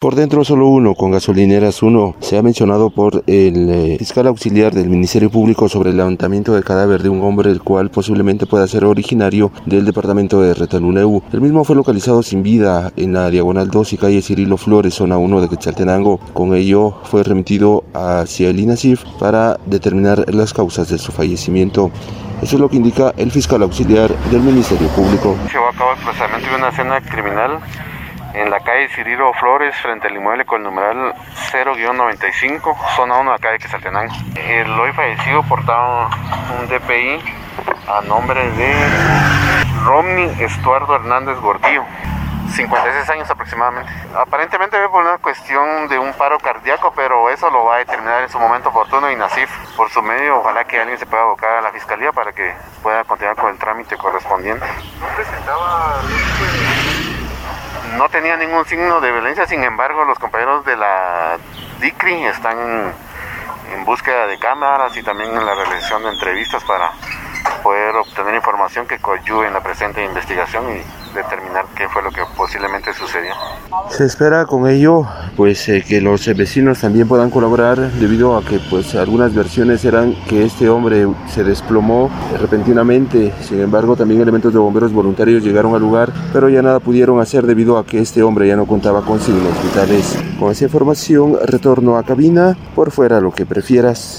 Por dentro solo uno, con gasolineras uno. Se ha mencionado por el eh, fiscal auxiliar del Ministerio Público sobre el levantamiento de cadáver de un hombre el cual posiblemente pueda ser originario del departamento de Retaluneu. El mismo fue localizado sin vida en la diagonal 2 y calle Cirilo Flores, zona 1 de Quetzaltenango. Con ello fue remitido hacia el INASIF para determinar las causas de su fallecimiento. Eso es lo que indica el fiscal auxiliar del Ministerio Público. Se va a cabo el procesamiento de una escena criminal en la calle Cirilo Flores, frente al inmueble con el numeral 0-95, zona 1 de la calle Quesaltenango. El hoy fallecido portaba un DPI a nombre de Romney Estuardo Hernández Gordillo. 56 años aproximadamente. Aparentemente ve por una cuestión de un paro cardíaco, pero eso lo va a determinar en su momento oportuno y Nasif, por su medio, ojalá que alguien se pueda abocar a la fiscalía para que pueda continuar con el trámite correspondiente. ¿No presentaba no tenía ningún signo de violencia, sin embargo los compañeros de la DICRI están en búsqueda de cámaras y también en la realización de entrevistas para poder obtener información que coadyuve en la presente investigación y determinar qué fue lo que posiblemente sucedió. Se espera con ello pues eh, que los vecinos también puedan colaborar debido a que pues algunas versiones eran que este hombre se desplomó repentinamente, sin embargo también elementos de bomberos voluntarios llegaron al lugar, pero ya nada pudieron hacer debido a que este hombre ya no contaba con signos vitales. Con esa información retorno a cabina, por fuera lo que prefieras.